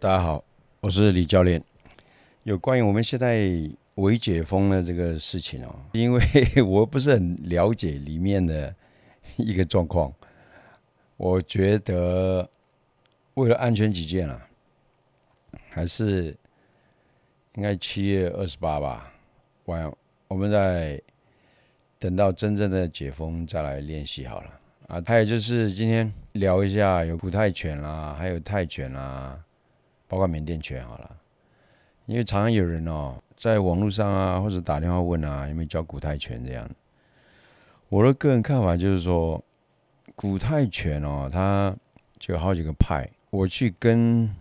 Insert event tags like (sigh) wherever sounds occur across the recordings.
大家好，我是李教练。有关于我们现在微解封的这个事情哦，(laughs) 因为 (laughs) 我不是很了解里面的一个状况，我觉得为了安全起见啊，还是应该七月二十八吧，晚我们再等到真正的解封再来练习好了啊。还有就是今天聊一下有古泰拳啦，还有泰拳啦。包括缅甸拳好了，因为常常有人哦，在网络上啊，或者打电话问啊，有没有教古泰拳这样。我的个人看法就是说，古泰拳哦，它就有好几个派。我去跟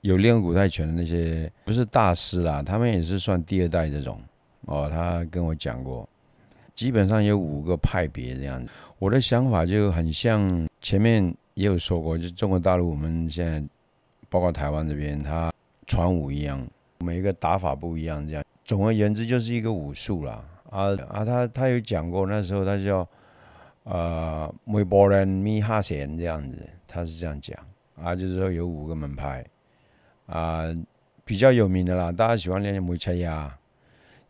有练古泰拳的那些不是大师啦，他们也是算第二代这种哦。他跟我讲过，基本上有五个派别这样子。我的想法就很像前面也有说过，就中国大陆我们现在。包括台湾这边，他传武一样，每一个打法不一样，这样。总而言之，就是一个武术啦。啊啊，他他有讲过，那时候他叫呃，梅波人米哈贤这样子，他是这样讲啊，就是说有五个门派啊，比较有名的啦，大家喜欢练梅切亚，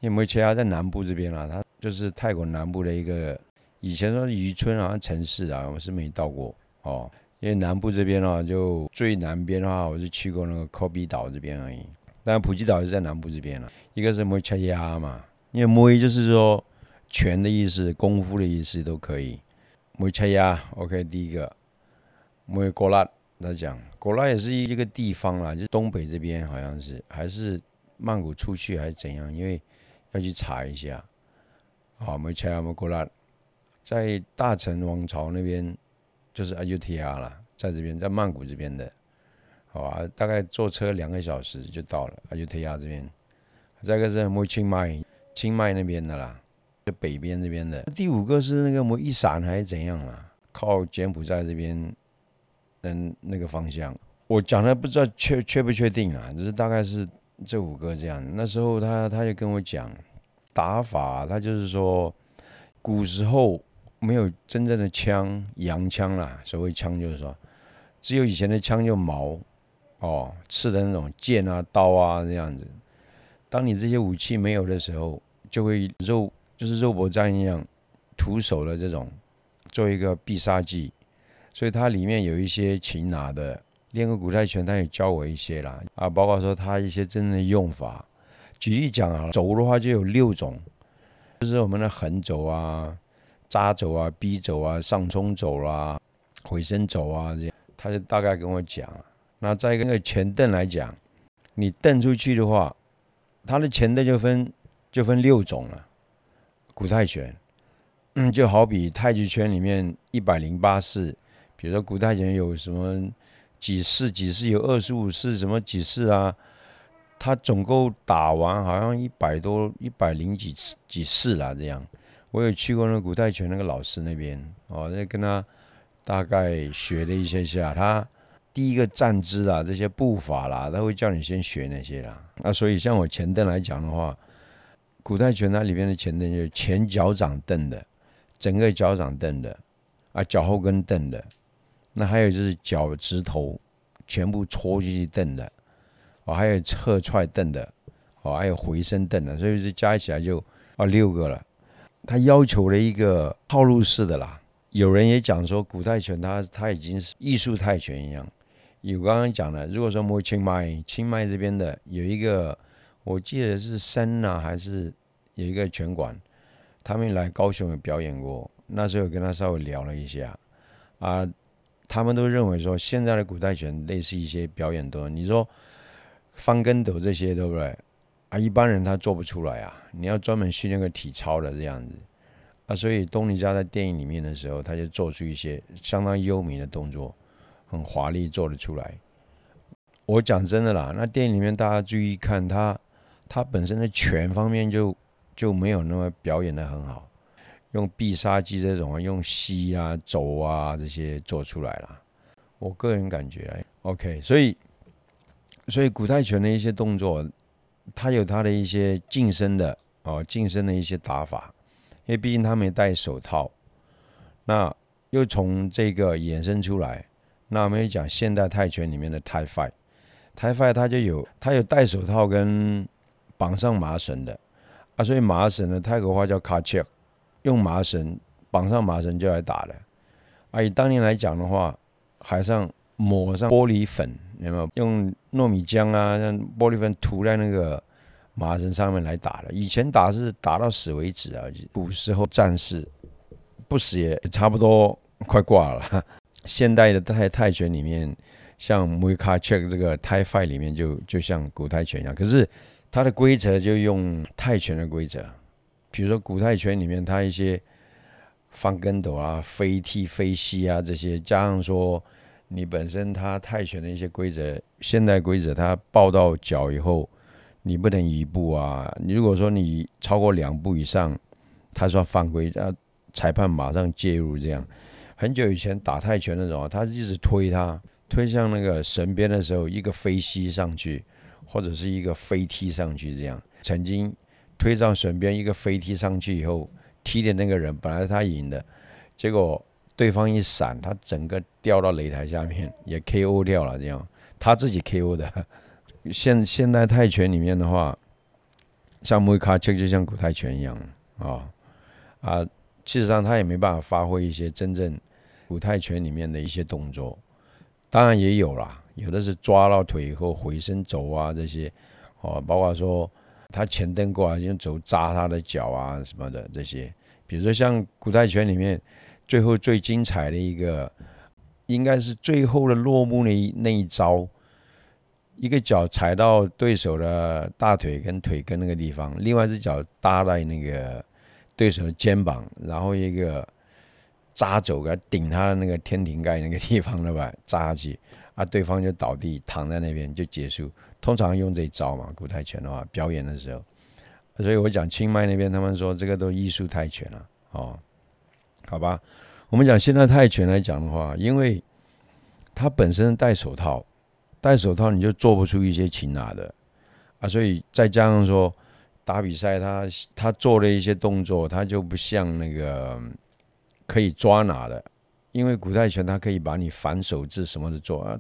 因为梅切亚在南部这边啦，它就是泰国南部的一个，以前说渔村好像城市啊，我是没到过哦。因为南部这边哦，就最南边的话，我是去过那个科比岛这边而已。但，普吉岛是在南部这边了。一个是摩切亚嘛，因为摩就是说拳的意思，功夫的意思都可以。摩切亚，OK，第一个摩果拉，他讲果拉也是一个地方啦，就东北这边好像是，还是曼谷出去还是怎样？因为要去查一下。好，摩切亚摩果拉，在大成王朝那边。就是阿尤提亚了，在这边，在曼谷这边的，好吧，大概坐车两个小时就到了阿尤提亚这边。再一个是摩清迈，清迈那边的啦，就北边这边的。第五个是那个摩一闪还是怎样啦？靠柬埔寨这边，嗯，那个方向。我讲的不知道确确不确定啊，只是大概是这五个这样。那时候他他就跟我讲打法，他就是说古时候。没有真正的枪，洋枪啦。所谓枪就是说，只有以前的枪就矛，哦，刺的那种剑啊、刀啊这样子。当你这些武器没有的时候，就会肉就是肉搏战一样，徒手的这种做一个必杀技。所以它里面有一些擒拿的，练个古泰拳，他也教我一些啦啊，包括说他一些真正的用法。举例讲啊，肘的话就有六种，就是我们的横肘啊。扎走啊，逼走啊，上冲走啦，回身走啊，这样他就大概跟我讲。那再一个前蹬来讲，你蹬出去的话，他的前蹬就分就分六种了。古泰拳，嗯，就好比太极拳里面一百零八式，比如说古泰拳有什么几式，几式有二十五式，什么几式啊？他总共打完好像一百多，一百零几几式啦，这样。我有去过那个古泰拳那个老师那边哦，那跟他大概学了一些下，他第一个站姿啊，这些步伐啦，他会叫你先学那些啦。那所以像我前蹬来讲的话，古泰拳它里面的前蹬就是前脚掌蹬的，整个脚掌蹬的啊，脚后跟蹬的，那还有就是脚趾头全部戳进去蹬的，哦，还有侧踹蹬的，哦，还有回身蹬的，所以这加起来就啊六个了。他要求了一个套路式的啦，有人也讲说古泰拳，它它已经是艺术泰拳一样。有刚刚讲的，如果说摸清迈，清迈这边的有一个，我记得是森呐，还是有一个拳馆，他们来高雄有表演过，那时候跟他稍微聊了一下，啊，他们都认为说现在的古泰拳类似一些表演多，你说翻跟斗这些，对不对？啊，一般人他做不出来啊！你要专门训练个体操的这样子啊，所以东尼加在电影里面的时候，他就做出一些相当优美的动作，很华丽做得出来。我讲真的啦，那电影里面大家注意看他，他本身的拳方面就就没有那么表演的很好，用必杀技这种啊，用膝啊、肘啊这些做出来了。我个人感觉，OK，所以所以古泰拳的一些动作。他有他的一些近身的哦，近身的一些打法，因为毕竟他没戴手套，那又从这个衍生出来，那我们又讲现代泰拳里面的泰 fight，泰 fight 它就有它有戴手套跟绑上麻绳的啊，所以麻绳呢，泰国话叫卡切，用麻绳绑上麻绳就来打的。啊，以当年来讲的话，海上抹上玻璃粉，有没有用糯米浆啊，让玻璃粉涂在那个麻绳上面来打的？以前打是打到死为止啊，古时候战士不死也差不多快挂了。现代的泰泰拳里面，像 Muay Thai 这个 Thai Fight 里面就就像古泰拳一样，可是它的规则就用泰拳的规则，比如说古泰拳里面它一些翻跟斗啊、飞踢、飞膝啊这些，加上说你本身他泰拳的一些规则，现代规则他抱到脚以后，你不能一步啊，你如果说你超过两步以上，他算犯规，啊，裁判马上介入这样。很久以前打泰拳那种，他一直推他推向那个绳边的时候，一个飞膝上去，或者是一个飞踢上去，这样曾经推上绳边一个飞踢上去以后，踢的那个人本来是他赢的，结果对方一闪，他整个掉到擂台下面，(laughs) 也 KO 掉了，这样他自己 KO 的。(laughs) 现现代泰拳里面的话，像木卡切就像古泰拳一样啊啊，事实上他也没办法发挥一些真正。古泰拳里面的一些动作，当然也有啦，有的是抓到腿以后回身走啊，这些哦，包括说他前蹬过来用肘扎他的脚啊什么的这些，比如说像古泰拳里面最后最精彩的一个，应该是最后的落幕那一那一招，一个脚踩到对手的大腿跟腿根那个地方，另外一只脚搭在那个对手的肩膀，然后一个。扎走个顶他的那个天庭盖那个地方了吧，扎下去啊，对方就倒地躺在那边就结束。通常用这一招嘛，古泰拳的话，表演的时候。所以我讲清迈那边，他们说这个都艺术泰拳了哦。好吧，我们讲现在泰拳来讲的话，因为他本身戴手套，戴手套你就做不出一些擒拿的啊，所以再加上说打比赛，他他做的一些动作，他就不像那个。可以抓拿的，因为古泰拳它可以把你反手制什么的做啊。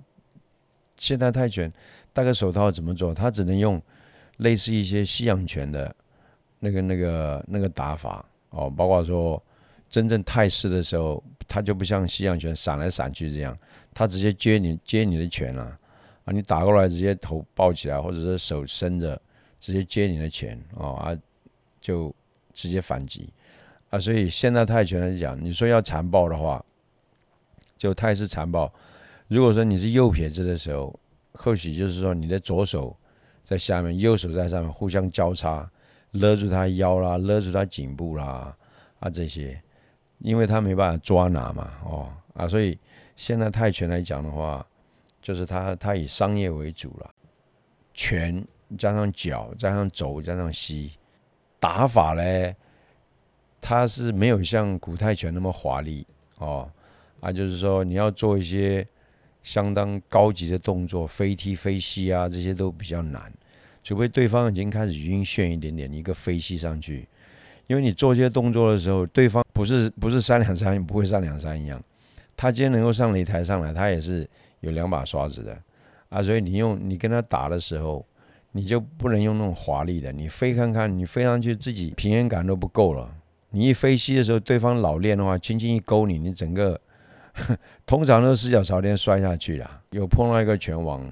现代泰拳戴个手套怎么做？他只能用类似一些西洋拳的那个、那个、那个打法哦。包括说真正泰式的时候，它就不像西洋拳闪来闪去这样，它直接接你接你的拳啊啊！你打过来直接头抱起来，或者是手伸着直接接你的拳哦啊，就直接反击。啊，所以现在泰拳来讲，你说要残暴的话，就泰式残暴。如果说你是右撇子的时候，或许就是说你的左手在下面，右手在上面，互相交叉勒住他腰啦，勒住他颈部啦，啊这些，因为他没办法抓拿嘛，哦啊，所以现在泰拳来讲的话，就是他他以商业为主了，拳加上脚加上肘加上膝，打法呢。它是没有像古泰拳那么华丽哦，啊，就是说你要做一些相当高级的动作，飞踢、飞膝啊，这些都比较难。除非对方已经开始晕眩一点点，一个飞膝上去，因为你做这些动作的时候，对方不是不是三两三，不会三两三一样。他今天能够上擂台上来，他也是有两把刷子的啊，所以你用你跟他打的时候，你就不能用那种华丽的，你飞看看，你飞上去自己平衡感都不够了。你一飞膝的时候，对方老练的话，轻轻一勾你，你整个 (laughs) 通常都四脚朝天摔下去了。有碰到一个拳王，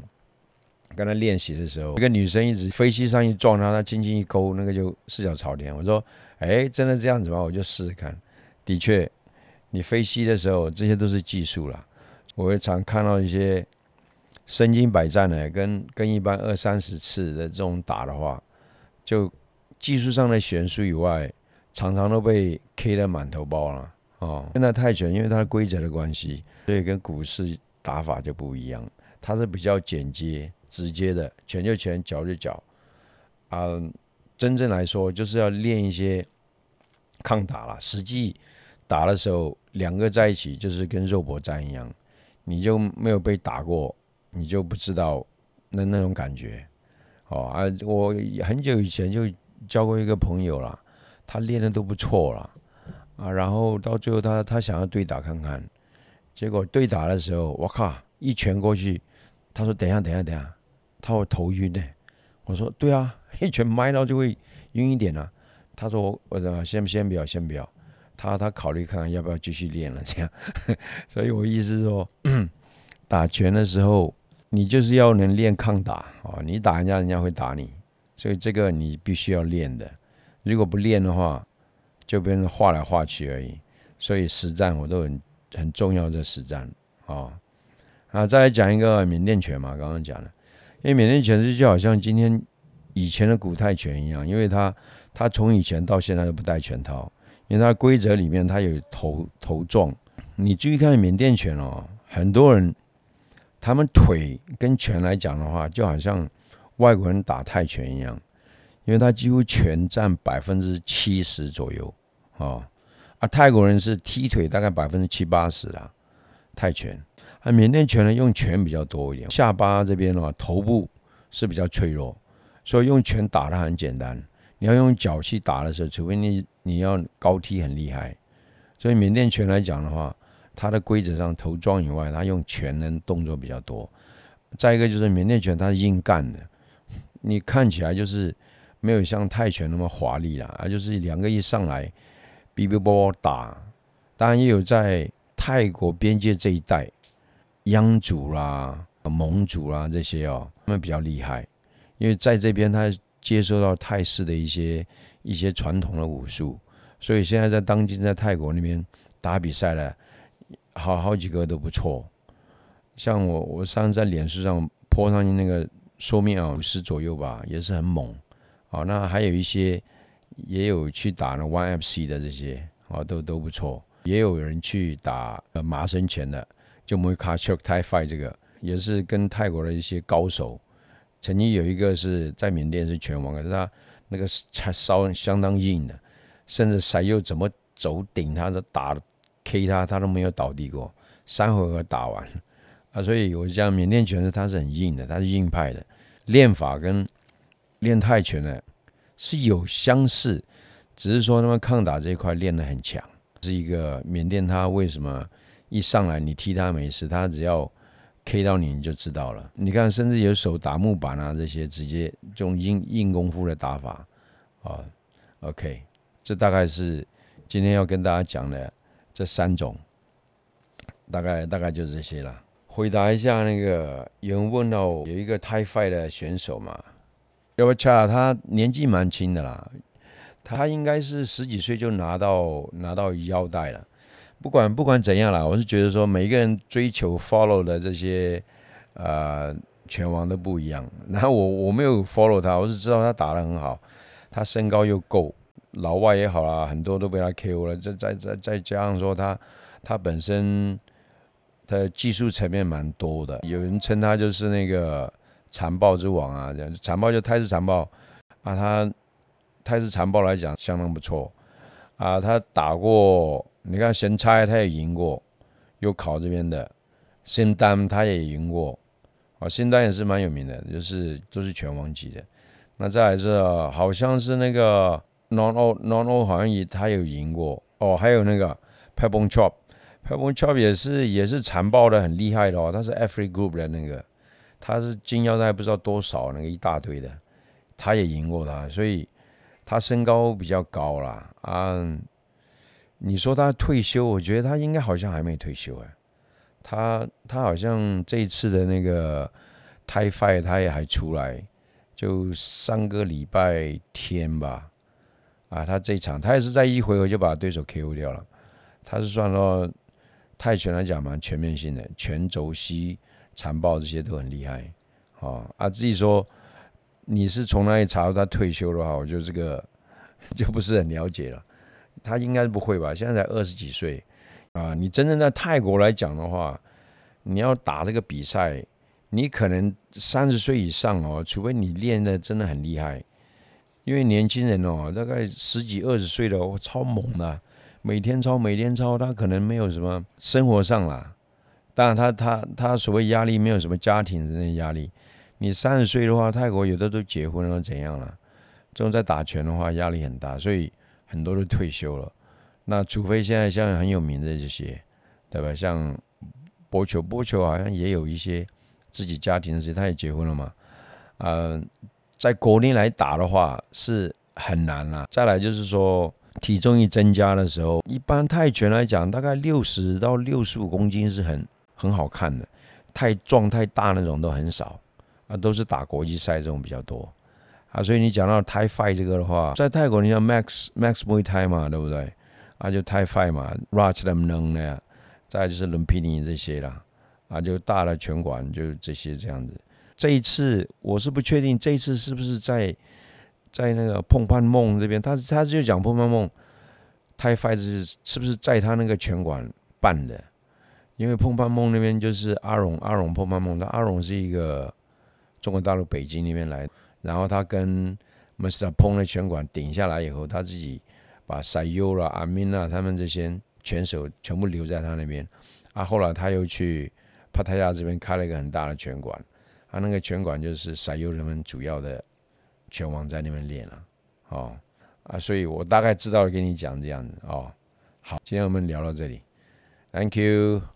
跟他练习的时候，一个女生一直飞膝上去撞他，他轻轻一勾，那个就四脚朝天。我说：“哎，真的这样子吗？”我就试试看。的确，你飞膝的时候，这些都是技术了。我会常看到一些身经百战的，跟跟一般二三十次的这种打的话，就技术上的悬殊以外。常常都被 K 的满头包了哦。现在泰拳因为它的规则的关系，所以跟股市打法就不一样。它是比较简洁、直接的，拳就拳，脚就脚。啊，真正来说就是要练一些抗打了。实际打的时候，两个在一起就是跟肉搏战一样，你就没有被打过，你就不知道那那种感觉。哦啊，我很久以前就交过一个朋友了。他练的都不错了啊，然后到最后他他想要对打看看，结果对打的时候，我靠，一拳过去，他说等一下等一下等一下，他会头晕呢。我说对啊，一拳埋到就会晕一点啊。他说我怎么先先不要先不要，他他考虑看看要不要继续练了这样。(laughs) 所以我意思说，(clears throat) 打拳的时候你就是要能练抗打哦，你打人家人家会打你，所以这个你必须要练的。如果不练的话，就变成画来画去而已。所以实战我都很很重要，这实战啊。啊，再来讲一个缅甸拳嘛，刚刚讲的，因为缅甸拳是就好像今天以前的古泰拳一样，因为它他从以前到现在都不戴拳套，因为他规则里面他有头头撞。你注意看缅甸拳哦，很多人他们腿跟拳来讲的话，就好像外国人打泰拳一样，因为他几乎拳占百分之七十左右哦，啊，泰国人是踢腿大概百分之七八十啦，泰拳。啊，缅甸拳呢用拳比较多一点，下巴这边的话头部是比较脆弱，所以用拳打的很简单。你要用脚去打的时候，除非你你要高踢很厉害。所以缅甸拳来讲的话，它的规则上头撞以外，它用拳能动作比较多。再一个就是缅甸拳它是硬干的，你看起来就是没有像泰拳那么华丽啦，而就是两个一上来，哔哔啵啵打。当然也有在泰国边界这一带。央族啦、蒙族啦这些哦，他们比较厉害，因为在这边他接受到泰式的一些一些传统的武术，所以现在在当今在泰国那边打比赛的，好好几个都不错。像我我上次在脸书上泼上去那个说明啊，五十左右吧，也是很猛。哦，那还有一些也有去打那 One FC 的这些，哦都都不错。也有人去打呃麻生拳的。就摩卡丘泰 fight 这个也是跟泰国的一些高手，曾经有一个是在缅甸是拳王，可是他那个才稍相当硬的，甚至谁又怎么走顶他都打 K 他，他都没有倒地过，三回合打完啊，所以我讲缅甸拳是他是很硬的，他是硬派的，练法跟练泰拳呢是有相似，只是说他们抗打这一块练得很强，是一个缅甸他为什么？一上来你踢他没事，他只要 K 到你你就知道了。你看，甚至有手打木板啊，这些直接这种硬硬功夫的打法啊。OK，这大概是今天要跟大家讲的这三种，大概大概就这些了。回答一下那个有人问到有一个 Thai Fight 的选手嘛，要不恰他年纪蛮轻的啦，他应该是十几岁就拿到拿到腰带了。不管不管怎样啦，我是觉得说每一个人追求 follow 的这些呃拳王都不一样。然后我我没有 follow 他，我是知道他打得很好，他身高又够，老外也好啦，很多都被他 KO 了。再再再再加上说他他本身的技术层面蛮多的，有人称他就是那个残暴之王啊，这样残暴就泰式残暴啊，他泰式残暴来讲相当不错啊，他打过。你看神差他也赢过，有考这边的，新丹他也赢过，啊，新丹也是蛮有名的，就是都是拳王级的。那再来是好像是那个 Non O Non O 好像也他有赢过哦，还有那个 p e b o n Chop p e b o n Chop 也是也是残暴的很厉害的哦，他是 Every Group 的那个，他是金腰带不知道多少那个一大堆的，他也赢过他，所以他身高比较高啦，啊。你说他退休，我觉得他应该好像还没退休哎，他他好像这一次的那个 Thai Fight 他也还出来，就上个礼拜天吧，啊，他这场他也是在一回合就把对手 KO 掉了，他是算说泰拳来讲蛮全面性的，拳肘膝残暴这些都很厉害，哦啊，自己说你是从哪里查到他退休的话，我觉得这个 (laughs) 就不是很了解了。他应该不会吧？现在才二十几岁啊！你真正在泰国来讲的话，你要打这个比赛，你可能三十岁以上哦，除非你练的真的很厉害。因为年轻人哦，大概十几二十岁的哦超猛的，每天操每天操，他可能没有什么生活上啦。当然，他他他所谓压力没有什么家庭的压力。你三十岁的话，泰国有的都结婚了怎样了？这种在打拳的话，压力很大，所以。很多都退休了，那除非现在像很有名的这些，对吧？像波球，波球好像也有一些自己家庭的事，他也结婚了嘛。呃，在国内来打的话是很难啦。再来就是说，体重一增加的时候，一般泰拳来讲，大概六十到六十五公斤是很很好看的，太壮太大那种都很少啊，都是打国际赛这种比较多啊。所以你讲到泰 fight 这个的话，在泰国你像 Max Max Muay Thai 嘛，对不对？啊，就泰 fight 嘛，Rach 他们能的，再就是伦皮尼这些啦，啊，就大的拳馆就这些这样子。这一次我是不确定，这一次是不是在在那个碰碰梦这边？他他就讲碰碰梦，泰 fight 是是不是在他那个拳馆办的？因为碰碰梦那边就是阿荣阿荣碰碰梦，他阿荣是一个中国大陆北京那边来，然后他跟 Mr. 碰的拳馆顶下来以后，他自己把塞优啦、阿明啊他们这些拳手全部留在他那边，啊，后来他又去帕泰亚这边开了一个很大的拳馆。他那个拳馆就是塞优人们主要的拳王在那边练了，哦啊，所以我大概知道跟你讲这样子哦。好，今天我们聊到这里，Thank you。